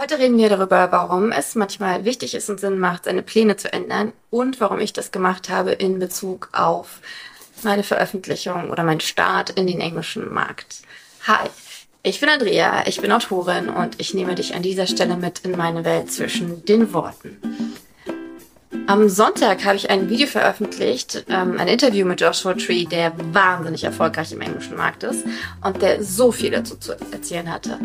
Heute reden wir darüber, warum es manchmal wichtig ist und Sinn macht, seine Pläne zu ändern und warum ich das gemacht habe in Bezug auf meine Veröffentlichung oder meinen Start in den englischen Markt. Hi, ich bin Andrea, ich bin Autorin und ich nehme dich an dieser Stelle mit in meine Welt zwischen den Worten. Am Sonntag habe ich ein Video veröffentlicht, ähm, ein Interview mit Joshua Tree, der wahnsinnig erfolgreich im englischen Markt ist und der so viel dazu zu erzählen hatte.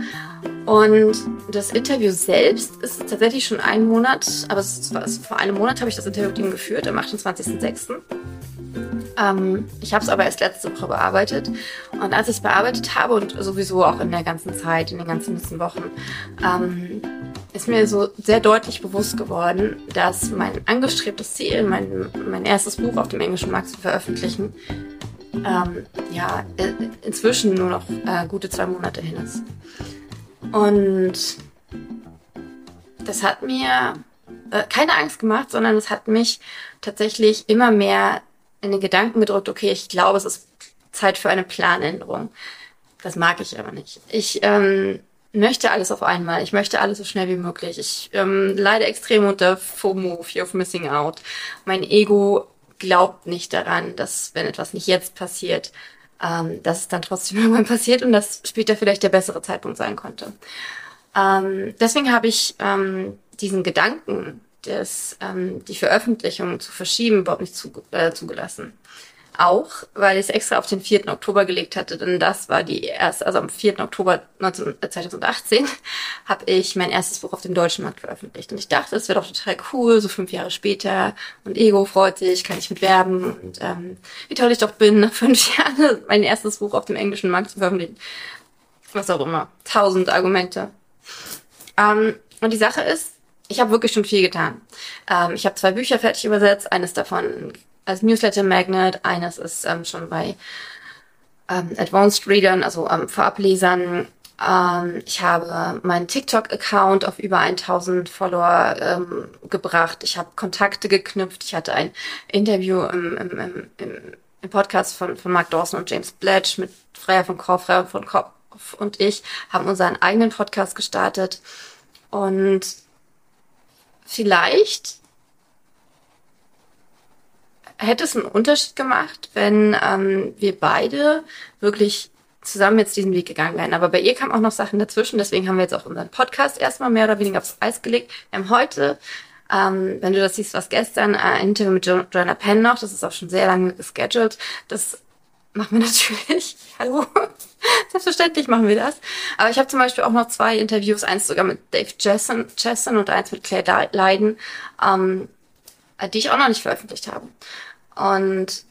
Und das Interview selbst ist tatsächlich schon einen Monat, aber war, vor einem Monat habe ich das Interview mit ihm geführt, am 28.06. Ähm, ich habe es aber erst letzte Woche bearbeitet. Und als ich es bearbeitet habe und sowieso auch in der ganzen Zeit, in den ganzen letzten Wochen, ähm, ist mir so sehr deutlich bewusst geworden, dass mein angestrebtes Ziel, mein, mein erstes Buch auf dem englischen Markt zu veröffentlichen, ähm, ja, inzwischen nur noch äh, gute zwei Monate hin ist. Und das hat mir äh, keine Angst gemacht, sondern es hat mich tatsächlich immer mehr in den Gedanken gedrückt, okay, ich glaube, es ist Zeit für eine Planänderung. Das mag ich aber nicht. Ich ähm, möchte alles auf einmal. Ich möchte alles so schnell wie möglich. Ich ähm, leide extrem unter FOMO, Fear of Missing Out. Mein Ego glaubt nicht daran, dass wenn etwas nicht jetzt passiert, ähm, dass es dann trotzdem irgendwann passiert und dass später vielleicht der bessere Zeitpunkt sein konnte. Ähm, deswegen habe ich ähm, diesen Gedanken, des, ähm, die Veröffentlichung zu verschieben, überhaupt nicht zu, äh, zugelassen. Auch, weil ich es extra auf den 4. Oktober gelegt hatte, denn das war die erste, also am 4. Oktober 19, 2018 habe ich mein erstes Buch auf dem deutschen Markt veröffentlicht. Und ich dachte, es wäre doch total cool, so fünf Jahre später. Und Ego freut sich, kann ich mit werben. Und ähm, wie toll ich doch bin, nach fünf Jahren mein erstes Buch auf dem englischen Markt zu veröffentlichen. Was auch immer. Tausend Argumente. Ähm, und die Sache ist, ich habe wirklich schon viel getan. Ähm, ich habe zwei Bücher fertig übersetzt. Eines davon als Newsletter Magnet, eines ist ähm, schon bei ähm, Advanced Readern, also ähm, Vorablesern. Ähm, ich habe meinen TikTok-Account auf über 1000 Follower ähm, gebracht. Ich habe Kontakte geknüpft. Ich hatte ein Interview im, im, im, im, Podcast von, von Mark Dawson und James Bledge mit Freya von Kopf, Freya von Kopf und ich haben unseren eigenen Podcast gestartet. Und vielleicht hätte es einen Unterschied gemacht, wenn ähm, wir beide wirklich zusammen jetzt diesen Weg gegangen wären. Aber bei ihr kamen auch noch Sachen dazwischen, deswegen haben wir jetzt auch unseren Podcast erstmal mehr oder weniger aufs Eis gelegt. Wir haben heute, ähm, wenn du das siehst, was gestern, äh, ein Interview mit jo Joanna Penn noch, das ist auch schon sehr lange gescheduled. Das machen wir natürlich. Hallo. Selbstverständlich machen wir das. Aber ich habe zum Beispiel auch noch zwei Interviews, eins sogar mit Dave Jessen, Jessen und eins mit Claire Leiden, ähm, die ich auch noch nicht veröffentlicht habe. Und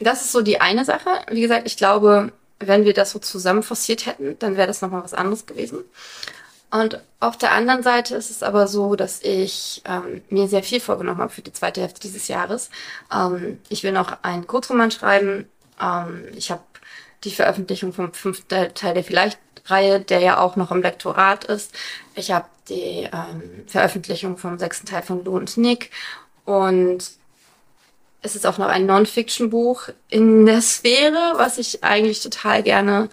das ist so die eine Sache. Wie gesagt, ich glaube, wenn wir das so zusammen forciert hätten, dann wäre das nochmal was anderes gewesen. Und auf der anderen Seite ist es aber so, dass ich ähm, mir sehr viel vorgenommen habe für die zweite Hälfte dieses Jahres. Ähm, ich will noch einen Kurzroman schreiben. Ähm, ich habe die Veröffentlichung vom fünften Teil der Vielleicht-Reihe, der ja auch noch im Lektorat ist. Ich habe die ähm, Veröffentlichung vom sechsten Teil von Lou und Nick. Und es ist auch noch ein Non-Fiction-Buch in der Sphäre, was ich eigentlich total gerne,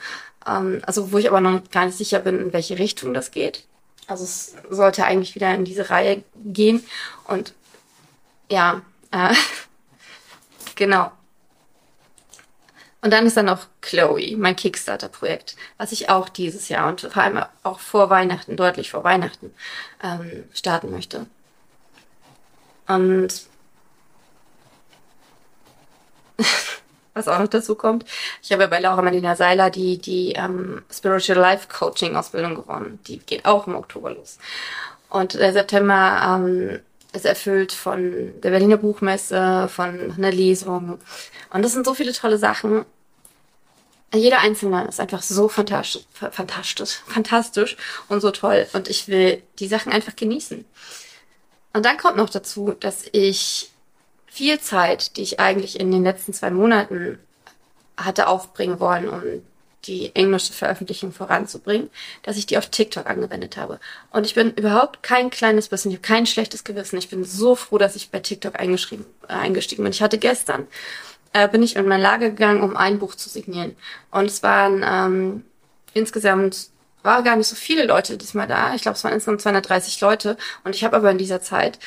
ähm, also wo ich aber noch gar nicht sicher bin, in welche Richtung das geht. Also es sollte eigentlich wieder in diese Reihe gehen. Und ja, äh, genau. Und dann ist dann noch Chloe, mein Kickstarter-Projekt, was ich auch dieses Jahr und vor allem auch vor Weihnachten, deutlich vor Weihnachten, ähm, starten möchte. Und was auch noch dazu kommt, ich habe ja bei Laura Marlina Seiler die, die ähm, Spiritual Life Coaching Ausbildung gewonnen. Die geht auch im Oktober los. Und der September ähm, ist erfüllt von der Berliner Buchmesse, von einer Lesung. Und das sind so viele tolle Sachen. Jeder einzelne ist einfach so fantastisch, fantastisch, fantastisch und so toll. Und ich will die Sachen einfach genießen. Und dann kommt noch dazu, dass ich viel Zeit, die ich eigentlich in den letzten zwei Monaten hatte aufbringen wollen, um die englische Veröffentlichung voranzubringen, dass ich die auf TikTok angewendet habe. Und ich bin überhaupt kein kleines bisschen, ich habe kein schlechtes Gewissen. Ich bin so froh, dass ich bei TikTok eingeschrieben, äh, eingestiegen bin. Ich hatte gestern, äh, bin ich in mein Lager gegangen, um ein Buch zu signieren. Und es waren ähm, insgesamt war gar nicht so viele Leute diesmal da. Ich glaube, es waren insgesamt 230 Leute. Und ich habe aber in dieser Zeit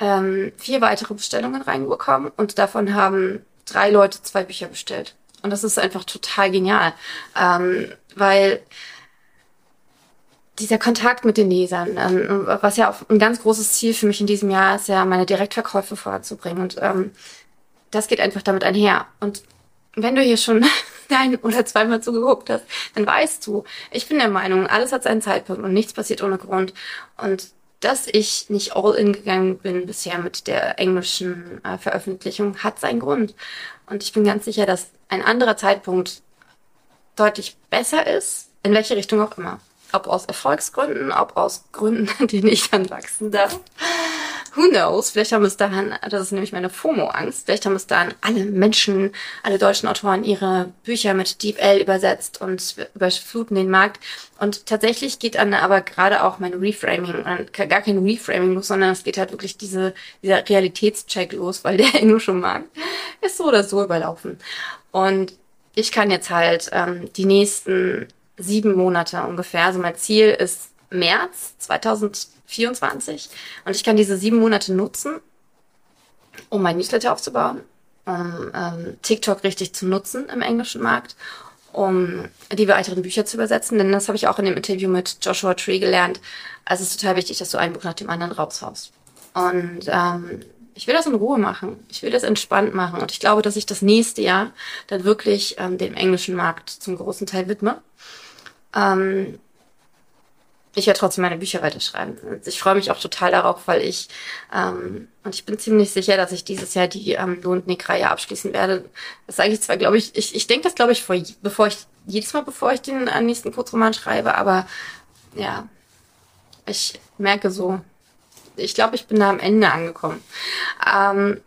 ähm, vier weitere Bestellungen reinbekommen und davon haben drei Leute zwei Bücher bestellt. Und das ist einfach total genial, ähm, weil dieser Kontakt mit den Lesern, ähm, was ja auch ein ganz großes Ziel für mich in diesem Jahr ist, ja meine Direktverkäufe voranzubringen. Und ähm, das geht einfach damit einher. Und wenn du hier schon ein oder zweimal zugeguckt hast, dann weißt du, ich bin der Meinung, alles hat seinen Zeitpunkt und nichts passiert ohne Grund. Und dass ich nicht all in gegangen bin bisher mit der englischen äh, Veröffentlichung, hat seinen Grund. Und ich bin ganz sicher, dass ein anderer Zeitpunkt deutlich besser ist, in welche Richtung auch immer. Ob aus Erfolgsgründen, ob aus Gründen, an denen ich dann wachsen darf. Who knows? Vielleicht haben es daran, das ist nämlich meine FOMO-Angst, vielleicht haben es daran alle Menschen, alle deutschen Autoren ihre Bücher mit Deep L übersetzt und überfluten den Markt. Und tatsächlich geht dann aber gerade auch mein Reframing, gar kein Reframing los, sondern es geht halt wirklich diese, dieser Realitätscheck los, weil der englische Markt ist so oder so überlaufen. Und ich kann jetzt halt ähm, die nächsten sieben Monate ungefähr, also mein Ziel ist März 2024 und ich kann diese sieben Monate nutzen, um mein Newsletter aufzubauen, um ähm, TikTok richtig zu nutzen im englischen Markt, um die weiteren Bücher zu übersetzen, denn das habe ich auch in dem Interview mit Joshua Tree gelernt. Also es ist total wichtig, dass du ein Buch nach dem anderen raushaust. Und ähm, ich will das in Ruhe machen. Ich will das entspannt machen. Und ich glaube, dass ich das nächste Jahr dann wirklich ähm, dem englischen Markt zum großen Teil widme. Ähm, ich werde trotzdem meine Bücher weiterschreiben. Ich freue mich auch total darauf, weil ich, ähm, und ich bin ziemlich sicher, dass ich dieses Jahr die ähm, Lohn Nick-Reihe abschließen werde. Das sage ich zwar, glaube ich, ich, ich denke das, glaube ich, vor, bevor ich, jedes Mal, bevor ich den äh, nächsten Kurzroman schreibe, aber ja, ich merke so, ich glaube, ich bin da am Ende angekommen. Ähm,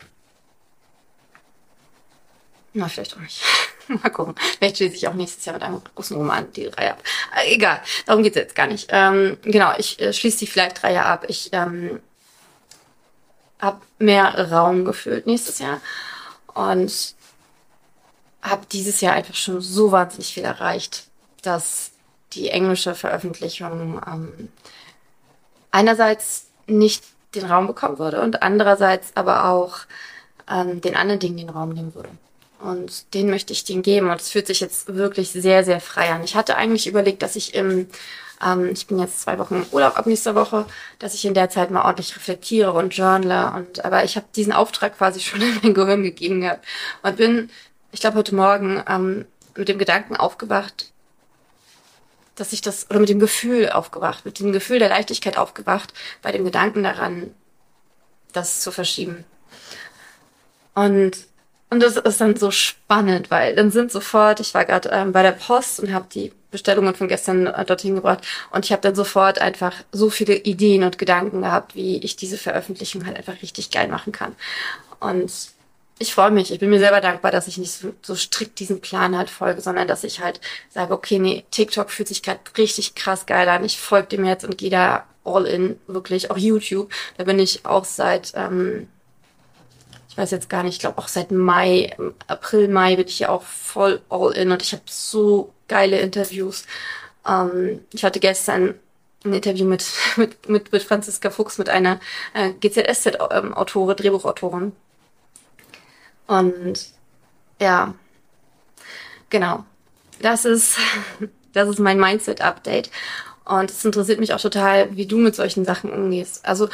na, vielleicht auch nicht. Mal gucken. Vielleicht schließe ich auch nächstes Jahr mit einem großen Roman die Reihe ab. Äh, egal, darum geht's jetzt gar nicht. Ähm, genau, ich äh, schließe die vielleicht Reihe ab. Ich ähm, habe mehr Raum gefüllt nächstes Jahr und habe dieses Jahr einfach schon so wahnsinnig viel erreicht, dass die englische Veröffentlichung ähm, einerseits nicht den Raum bekommen würde und andererseits aber auch ähm, den anderen Dingen den Raum nehmen würde. Und den möchte ich denen geben. Und es fühlt sich jetzt wirklich sehr, sehr frei an. Ich hatte eigentlich überlegt, dass ich im, ähm, ich bin jetzt zwei Wochen im Urlaub ab nächster Woche, dass ich in der Zeit mal ordentlich reflektiere und journale. Und aber ich habe diesen Auftrag quasi schon in mein Gehirn gegeben gehabt. Und bin, ich glaube, heute Morgen ähm, mit dem Gedanken aufgewacht, dass ich das, oder mit dem Gefühl aufgewacht, mit dem Gefühl der Leichtigkeit aufgewacht, bei dem Gedanken daran, das zu verschieben. Und und das ist dann so spannend, weil dann sind sofort, ich war gerade ähm, bei der Post und habe die Bestellungen von gestern äh, dorthin gebracht und ich habe dann sofort einfach so viele Ideen und Gedanken gehabt, wie ich diese Veröffentlichung halt einfach richtig geil machen kann. Und ich freue mich, ich bin mir selber dankbar, dass ich nicht so, so strikt diesen Plan halt folge, sondern dass ich halt sage, okay, nee, TikTok fühlt sich gerade richtig krass geil an, ich folge dem jetzt und gehe da all in, wirklich, auch YouTube, da bin ich auch seit ähm, ich weiß jetzt gar nicht, ich glaube auch seit Mai, April, Mai bin ich ja auch voll all in und ich habe so geile Interviews. Ähm, ich hatte gestern ein Interview mit, mit, mit, mit Franziska Fuchs, mit einer äh, GZSZ-Autorin, Drehbuchautorin. Und ja, genau. Das ist, das ist mein Mindset-Update. Und es interessiert mich auch total, wie du mit solchen Sachen umgehst. Also,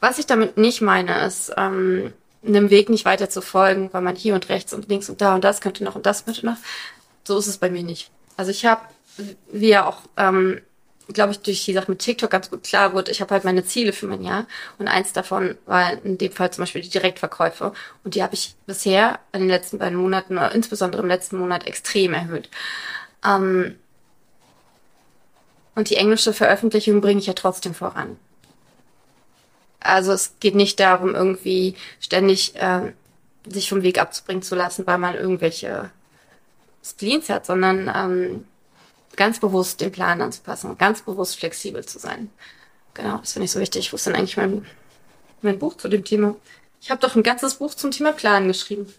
was ich damit nicht meine, ist, ähm, einem Weg nicht weiter zu folgen, weil man hier und rechts und links und da und das könnte noch und das könnte noch. So ist es bei mir nicht. Also ich habe, wie ja auch, ähm, glaube ich, durch die Sache mit TikTok ganz gut klar wurde, ich habe halt meine Ziele für mein Jahr und eins davon war in dem Fall zum Beispiel die Direktverkäufe und die habe ich bisher in den letzten beiden Monaten, oder insbesondere im letzten Monat, extrem erhöht. Ähm, und die englische Veröffentlichung bringe ich ja trotzdem voran. Also es geht nicht darum, irgendwie ständig äh, sich vom Weg abzubringen zu lassen, weil man irgendwelche Spleens hat, sondern ähm, ganz bewusst den Plan anzupassen, ganz bewusst flexibel zu sein. Genau, das finde ich so wichtig. Wo ist denn eigentlich mein, mein Buch zu dem Thema? Ich habe doch ein ganzes Buch zum Thema Plan geschrieben.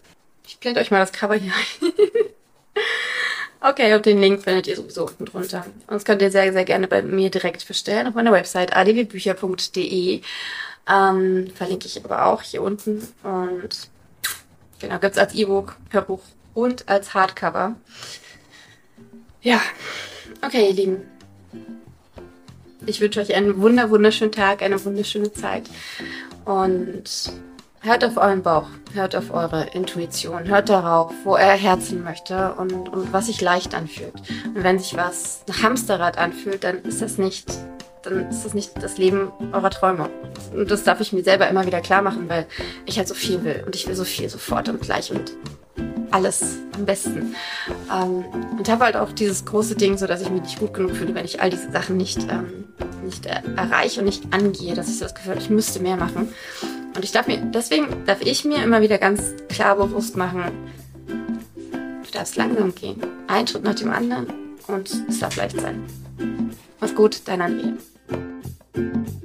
Ich blende euch mal das Cover hier ein. Okay, und den Link findet ihr sowieso unten drunter. Und das könnt ihr sehr, sehr gerne bei mir direkt bestellen auf meiner Website adwbücher.de. Ähm, verlinke ich aber auch hier unten. Und genau, gibt's als E-Book, Hörbuch und als Hardcover. Ja, okay, ihr Lieben. Ich wünsche euch einen wunder, wunderschönen Tag, eine wunderschöne Zeit. Und hört auf euren Bauch, hört auf eure Intuition, hört darauf, wo er Herzen möchte und, und was sich leicht anfühlt. Und wenn sich was nach Hamsterrad anfühlt, dann ist das nicht, dann ist das nicht das Leben eurer Träume. Und das darf ich mir selber immer wieder klar machen, weil ich halt so viel will und ich will so viel sofort und gleich und alles am besten. Ähm, und habe halt auch dieses große Ding, so dass ich mich nicht gut genug fühle, wenn ich all diese Sachen nicht, ähm, nicht er erreiche und nicht angehe, dass ich so das Gefühl habe, ich müsste mehr machen. Und ich darf mir, deswegen darf ich mir immer wieder ganz klar bewusst machen, du darfst langsam gehen. Ein Schritt nach dem anderen und es darf leicht sein. Mach's gut, dein Andrea. Música